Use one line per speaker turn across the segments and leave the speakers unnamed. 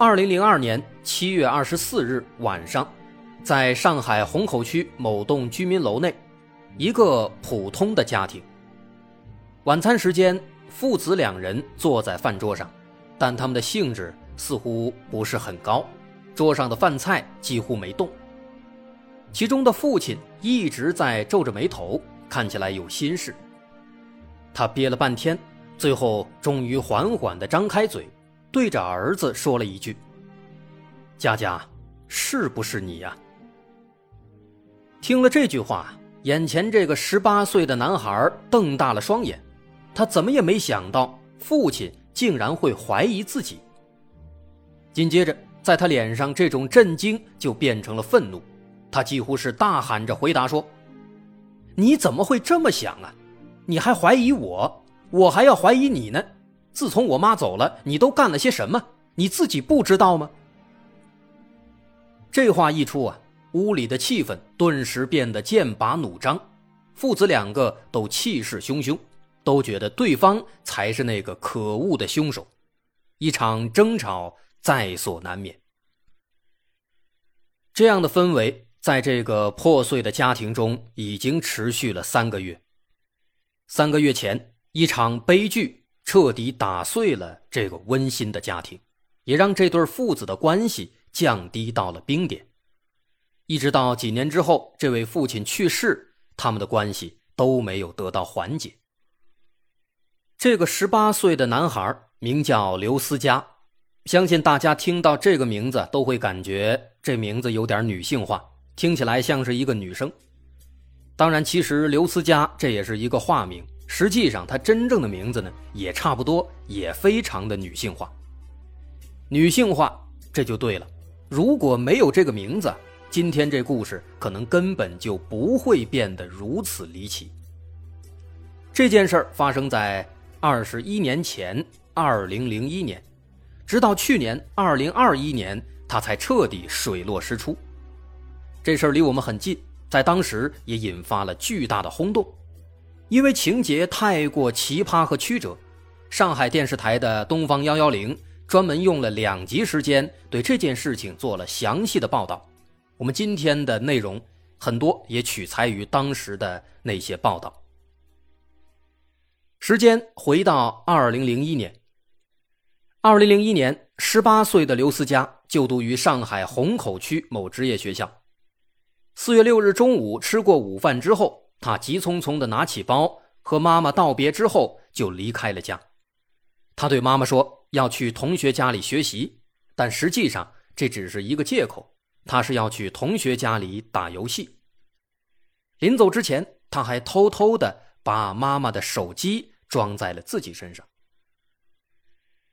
二零零二年七月二十四日晚上，在上海虹口区某栋居民楼内，一个普通的家庭。晚餐时间，父子两人坐在饭桌上，但他们的兴致似乎不是很高，桌上的饭菜几乎没动。其中的父亲一直在皱着眉头，看起来有心事。他憋了半天，最后终于缓缓地张开嘴。对着儿子说了一句：“佳佳，是不是你呀？”听了这句话，眼前这个十八岁的男孩瞪大了双眼，他怎么也没想到父亲竟然会怀疑自己。紧接着，在他脸上，这种震惊就变成了愤怒，他几乎是大喊着回答说：“你怎么会这么想啊？你还怀疑我，我还要怀疑你呢？”自从我妈走了，你都干了些什么？你自己不知道吗？这话一出啊，屋里的气氛顿时变得剑拔弩张，父子两个都气势汹汹，都觉得对方才是那个可恶的凶手，一场争吵在所难免。这样的氛围在这个破碎的家庭中已经持续了三个月。三个月前，一场悲剧。彻底打碎了这个温馨的家庭，也让这对父子的关系降低到了冰点。一直到几年之后，这位父亲去世，他们的关系都没有得到缓解。这个十八岁的男孩名叫刘思佳，相信大家听到这个名字都会感觉这名字有点女性化，听起来像是一个女生。当然，其实刘思佳这也是一个化名。实际上，他真正的名字呢，也差不多，也非常的女性化。女性化，这就对了。如果没有这个名字，今天这故事可能根本就不会变得如此离奇。这件事儿发生在二十一年前，二零零一年，直到去年二零二一年，他才彻底水落石出。这事儿离我们很近，在当时也引发了巨大的轰动。因为情节太过奇葩和曲折，上海电视台的《东方幺幺零》专门用了两集时间对这件事情做了详细的报道。我们今天的内容很多也取材于当时的那些报道。时间回到二零零一年，二零零一年，十八岁的刘思佳就读于上海虹口区某职业学校。四月六日中午吃过午饭之后。他急匆匆地拿起包，和妈妈道别之后就离开了家。他对妈妈说要去同学家里学习，但实际上这只是一个借口。他是要去同学家里打游戏。临走之前，他还偷偷地把妈妈的手机装在了自己身上。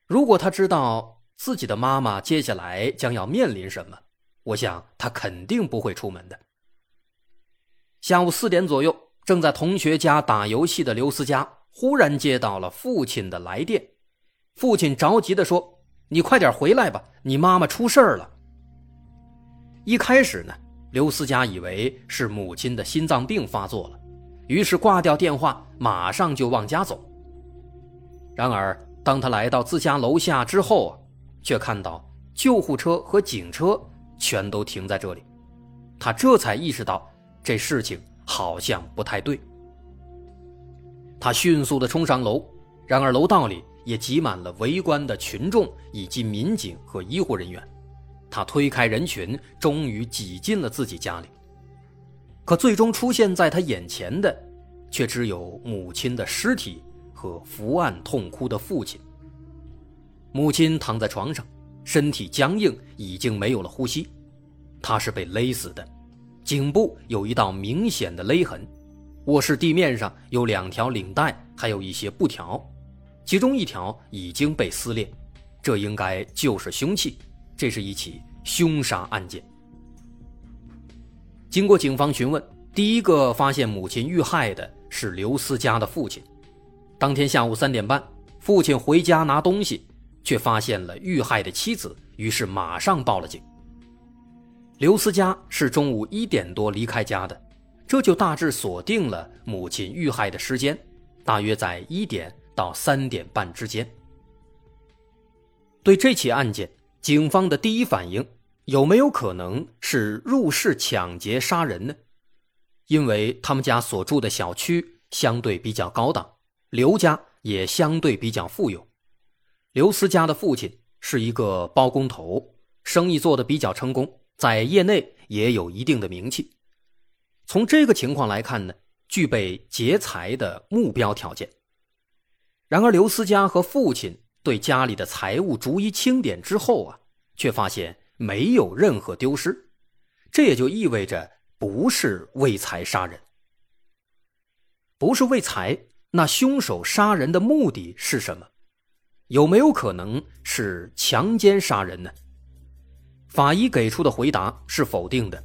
如果他知道自己的妈妈接下来将要面临什么，我想他肯定不会出门的。下午四点左右，正在同学家打游戏的刘思佳忽然接到了父亲的来电。父亲着急地说：“你快点回来吧，你妈妈出事了。”一开始呢，刘思佳以为是母亲的心脏病发作了，于是挂掉电话，马上就往家走。然而，当他来到自家楼下之后啊，却看到救护车和警车全都停在这里，他这才意识到。这事情好像不太对。他迅速的冲上楼，然而楼道里也挤满了围观的群众以及民警和医护人员。他推开人群，终于挤进了自己家里。可最终出现在他眼前的，却只有母亲的尸体和伏案痛哭的父亲。母亲躺在床上，身体僵硬，已经没有了呼吸，她是被勒死的。颈部有一道明显的勒痕，卧室地面上有两条领带，还有一些布条，其中一条已经被撕裂，这应该就是凶器。这是一起凶杀案件。经过警方询问，第一个发现母亲遇害的是刘思佳的父亲。当天下午三点半，父亲回家拿东西，却发现了遇害的妻子，于是马上报了警。刘思佳是中午一点多离开家的，这就大致锁定了母亲遇害的时间，大约在一点到三点半之间。对这起案件，警方的第一反应有没有可能是入室抢劫杀人呢？因为他们家所住的小区相对比较高档，刘家也相对比较富有。刘思佳的父亲是一个包工头，生意做得比较成功。在业内也有一定的名气，从这个情况来看呢，具备劫财的目标条件。然而，刘思佳和父亲对家里的财物逐一清点之后啊，却发现没有任何丢失，这也就意味着不是为财杀人。不是为财，那凶手杀人的目的是什么？有没有可能是强奸杀人呢？法医给出的回答是否定的，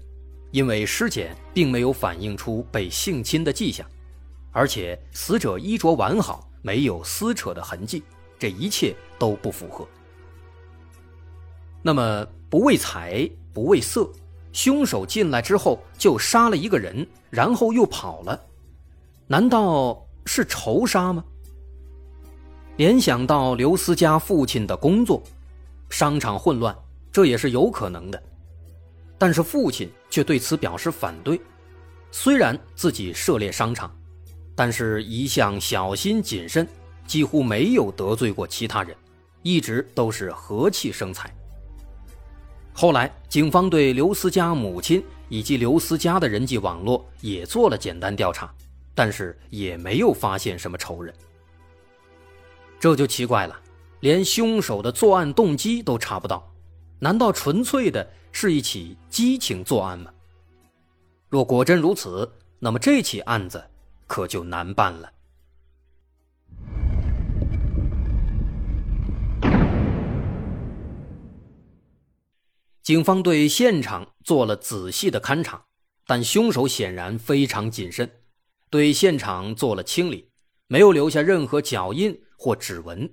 因为尸检并没有反映出被性侵的迹象，而且死者衣着完好，没有撕扯的痕迹，这一切都不符合。那么，不为财，不为色，凶手进来之后就杀了一个人，然后又跑了，难道是仇杀吗？联想到刘思佳父亲的工作，商场混乱。这也是有可能的，但是父亲却对此表示反对。虽然自己涉猎商场，但是一向小心谨慎，几乎没有得罪过其他人，一直都是和气生财。后来，警方对刘思佳母亲以及刘思佳的人际网络也做了简单调查，但是也没有发现什么仇人。这就奇怪了，连凶手的作案动机都查不到。难道纯粹的是一起激情作案吗？若果真如此，那么这起案子可就难办了。警方对现场做了仔细的勘查，但凶手显然非常谨慎，对现场做了清理，没有留下任何脚印或指纹。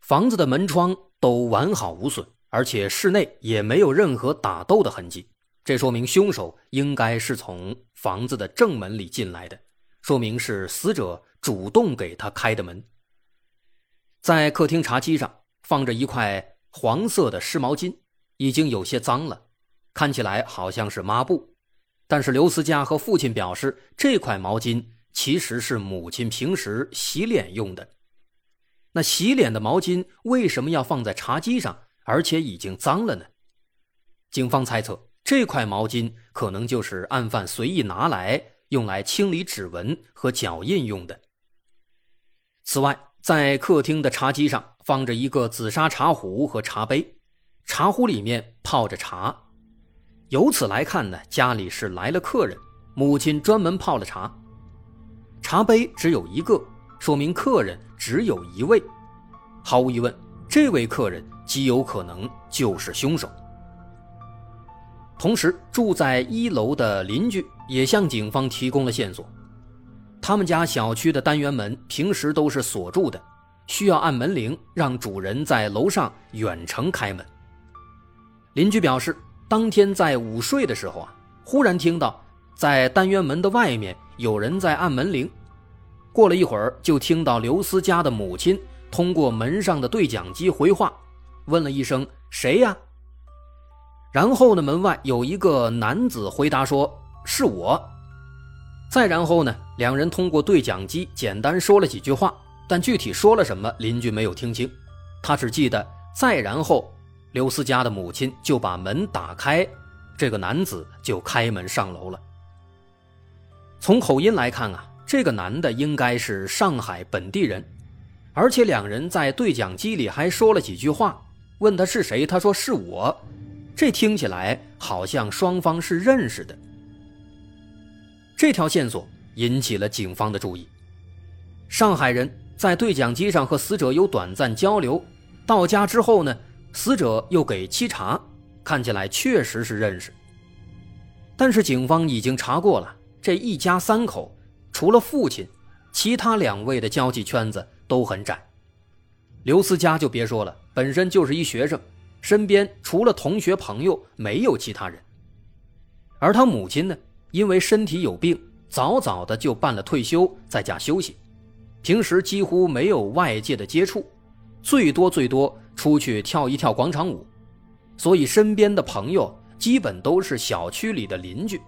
房子的门窗都完好无损。而且室内也没有任何打斗的痕迹，这说明凶手应该是从房子的正门里进来的，说明是死者主动给他开的门。在客厅茶几上放着一块黄色的湿毛巾，已经有些脏了，看起来好像是抹布，但是刘思佳和父亲表示，这块毛巾其实是母亲平时洗脸用的。那洗脸的毛巾为什么要放在茶几上？而且已经脏了呢。警方猜测，这块毛巾可能就是案犯随意拿来用来清理指纹和脚印用的。此外，在客厅的茶几上放着一个紫砂茶壶和茶杯，茶壶里面泡着茶。由此来看呢，家里是来了客人，母亲专门泡了茶。茶杯只有一个，说明客人只有一位。毫无疑问，这位客人。极有可能就是凶手。同时，住在一楼的邻居也向警方提供了线索。他们家小区的单元门平时都是锁住的，需要按门铃让主人在楼上远程开门。邻居表示，当天在午睡的时候啊，忽然听到在单元门的外面有人在按门铃。过了一会儿，就听到刘思佳的母亲通过门上的对讲机回话。问了一声“谁呀？”然后呢，门外有一个男子回答说：“是我。”再然后呢，两人通过对讲机简单说了几句话，但具体说了什么，邻居没有听清。他只记得再然后，刘思佳的母亲就把门打开，这个男子就开门上楼了。从口音来看啊，这个男的应该是上海本地人，而且两人在对讲机里还说了几句话。问他是谁，他说是我，这听起来好像双方是认识的。这条线索引起了警方的注意。上海人在对讲机上和死者有短暂交流，到家之后呢，死者又给沏茶，看起来确实是认识。但是警方已经查过了，这一家三口除了父亲，其他两位的交际圈子都很窄。刘思佳就别说了，本身就是一学生，身边除了同学朋友没有其他人。而他母亲呢，因为身体有病，早早的就办了退休，在家休息，平时几乎没有外界的接触，最多最多出去跳一跳广场舞，所以身边的朋友。基本都是小区里的邻居，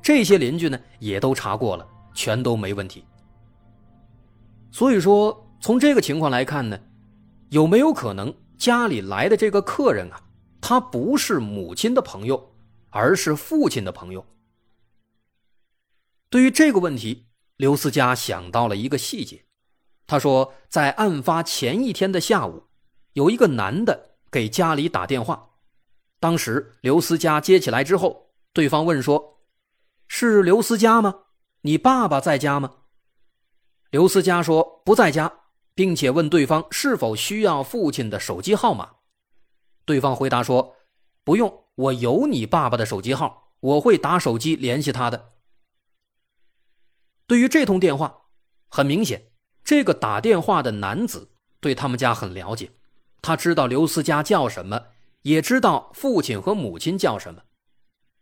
这些邻居呢也都查过了，全都没问题。所以说，从这个情况来看呢，有没有可能家里来的这个客人啊，他不是母亲的朋友，而是父亲的朋友？对于这个问题，刘思佳想到了一个细节，他说，在案发前一天的下午，有一个男的给家里打电话。当时刘思佳接起来之后，对方问说：“是刘思佳吗？你爸爸在家吗？”刘思佳说：“不在家，并且问对方是否需要父亲的手机号码。”对方回答说：“不用，我有你爸爸的手机号，我会打手机联系他的。”对于这通电话，很明显，这个打电话的男子对他们家很了解，他知道刘思佳叫什么。也知道父亲和母亲叫什么，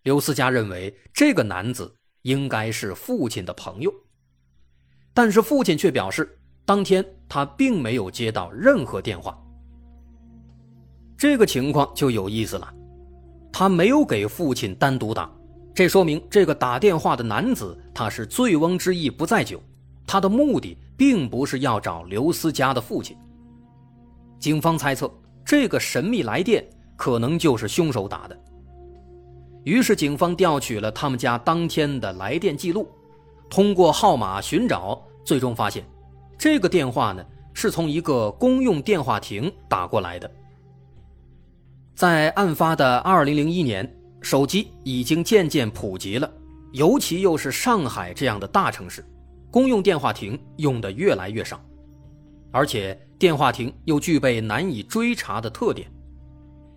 刘思佳认为这个男子应该是父亲的朋友，但是父亲却表示，当天他并没有接到任何电话。这个情况就有意思了，他没有给父亲单独打，这说明这个打电话的男子他是醉翁之意不在酒，他的目的并不是要找刘思佳的父亲。警方猜测，这个神秘来电。可能就是凶手打的。于是，警方调取了他们家当天的来电记录，通过号码寻找，最终发现，这个电话呢是从一个公用电话亭打过来的。在案发的2001年，手机已经渐渐普及了，尤其又是上海这样的大城市，公用电话亭用的越来越少，而且电话亭又具备难以追查的特点。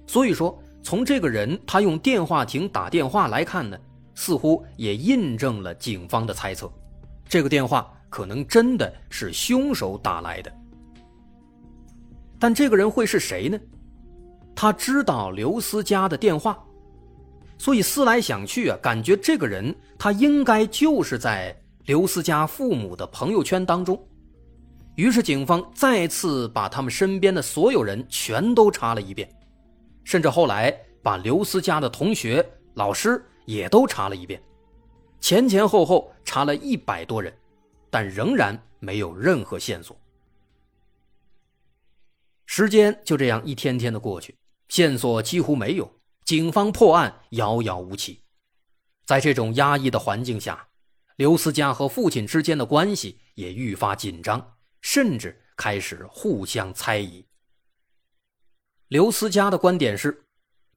所以说，从这个人他用电话亭打电话来看呢，似乎也印证了警方的猜测，这个电话可能真的是凶手打来的。但这个人会是谁呢？他知道刘思佳的电话，所以思来想去啊，感觉这个人他应该就是在刘思佳父母的朋友圈当中。于是警方再次把他们身边的所有人全都查了一遍。甚至后来把刘思佳的同学、老师也都查了一遍，前前后后查了一百多人，但仍然没有任何线索。时间就这样一天天的过去，线索几乎没有，警方破案遥遥无期。在这种压抑的环境下，刘思佳和父亲之间的关系也愈发紧张，甚至开始互相猜疑。刘思佳的观点是，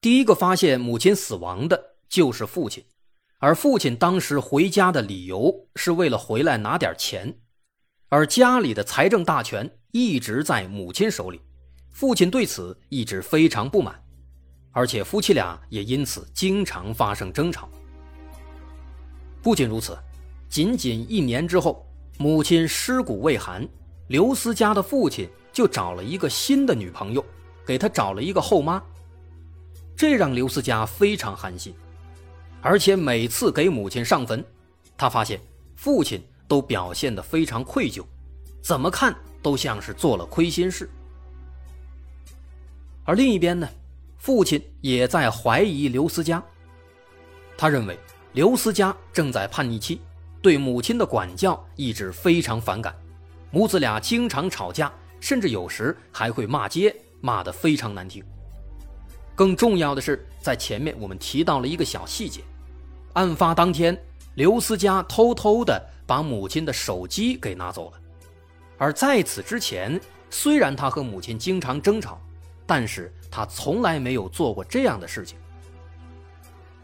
第一个发现母亲死亡的就是父亲，而父亲当时回家的理由是为了回来拿点钱，而家里的财政大权一直在母亲手里，父亲对此一直非常不满，而且夫妻俩也因此经常发生争吵。不仅如此，仅仅一年之后，母亲尸骨未寒，刘思佳的父亲就找了一个新的女朋友。给他找了一个后妈，这让刘思佳非常寒心，而且每次给母亲上坟，他发现父亲都表现得非常愧疚，怎么看都像是做了亏心事。而另一边呢，父亲也在怀疑刘思佳，他认为刘思佳正在叛逆期，对母亲的管教一直非常反感，母子俩经常吵架，甚至有时还会骂街。骂得非常难听。更重要的是，在前面我们提到了一个小细节：案发当天，刘思佳偷偷的把母亲的手机给拿走了。而在此之前，虽然他和母亲经常争吵，但是他从来没有做过这样的事情。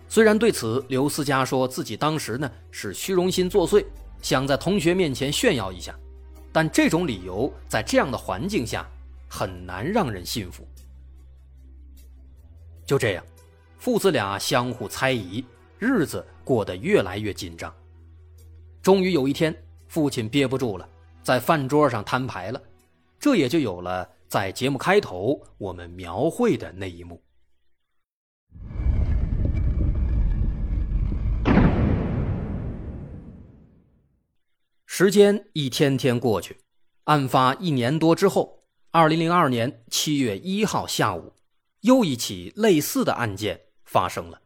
虽然对此，刘思佳说自己当时呢是虚荣心作祟，想在同学面前炫耀一下，但这种理由在这样的环境下。很难让人信服。就这样，父子俩相互猜疑，日子过得越来越紧张。终于有一天，父亲憋不住了，在饭桌上摊牌了，这也就有了在节目开头我们描绘的那一幕。时间一天天过去，案发一年多之后，二零零二年七月一号下午，又一起类似的案件发生了，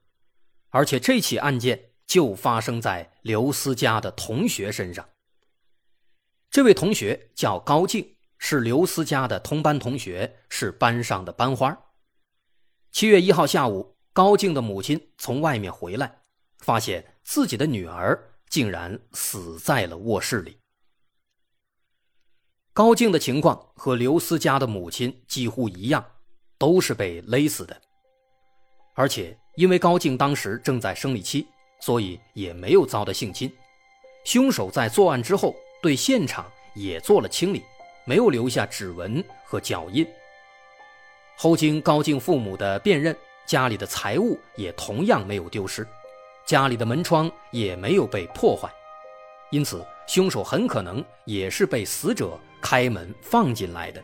而且这起案件就发生在刘思佳的同学身上。这位同学叫高静，是刘思佳的同班同学，是班上的班花。七月一号下午，高静的母亲从外面回来，发现自己的女儿。竟然死在了卧室里。高静的情况和刘思佳的母亲几乎一样，都是被勒死的。而且因为高静当时正在生理期，所以也没有遭到性侵。凶手在作案之后对现场也做了清理，没有留下指纹和脚印。后经高静父母的辨认，家里的财物也同样没有丢失。家里的门窗也没有被破坏，因此凶手很可能也是被死者开门放进来的。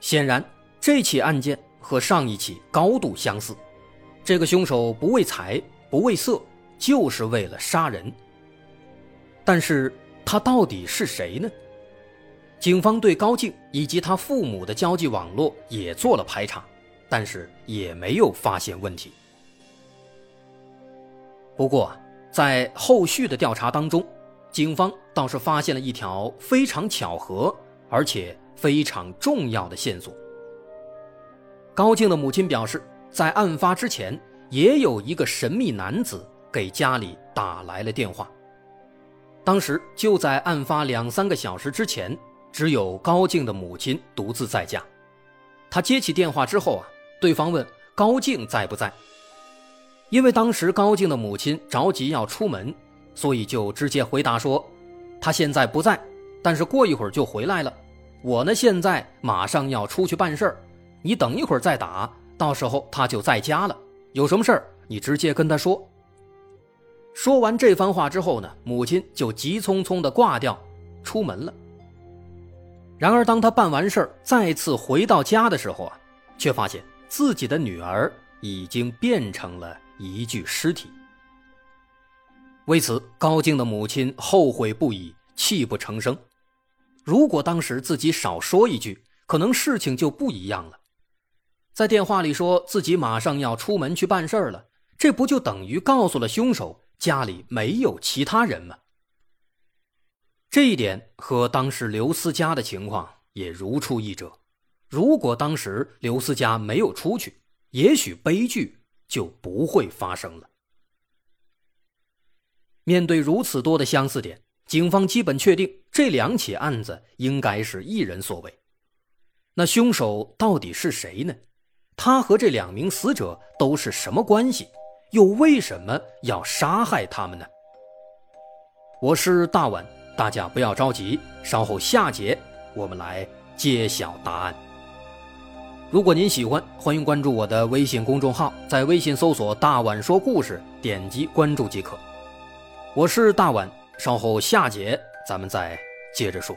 显然，这起案件和上一起高度相似，这个凶手不为财不为色，就是为了杀人。但是他到底是谁呢？警方对高静以及他父母的交际网络也做了排查，但是也没有发现问题。不过，在后续的调查当中，警方倒是发现了一条非常巧合而且非常重要的线索。高静的母亲表示，在案发之前，也有一个神秘男子给家里打来了电话。当时就在案发两三个小时之前，只有高静的母亲独自在家。他接起电话之后啊，对方问高静在不在。因为当时高静的母亲着急要出门，所以就直接回答说：“他现在不在，但是过一会儿就回来了。我呢，现在马上要出去办事儿，你等一会儿再打，到时候他就在家了。有什么事儿，你直接跟他说。”说完这番话之后呢，母亲就急匆匆地挂掉，出门了。然而，当他办完事儿再次回到家的时候啊，却发现自己的女儿已经变成了。一具尸体。为此，高静的母亲后悔不已，泣不成声。如果当时自己少说一句，可能事情就不一样了。在电话里说自己马上要出门去办事儿了，这不就等于告诉了凶手家里没有其他人吗？这一点和当时刘思佳的情况也如出一辙。如果当时刘思佳没有出去，也许悲剧。就不会发生了。面对如此多的相似点，警方基本确定这两起案子应该是一人所为。那凶手到底是谁呢？他和这两名死者都是什么关系？又为什么要杀害他们呢？我是大碗，大家不要着急，稍后下节我们来揭晓答案。如果您喜欢，欢迎关注我的微信公众号，在微信搜索“大碗说故事”，点击关注即可。我是大碗，稍后下节咱们再接着说。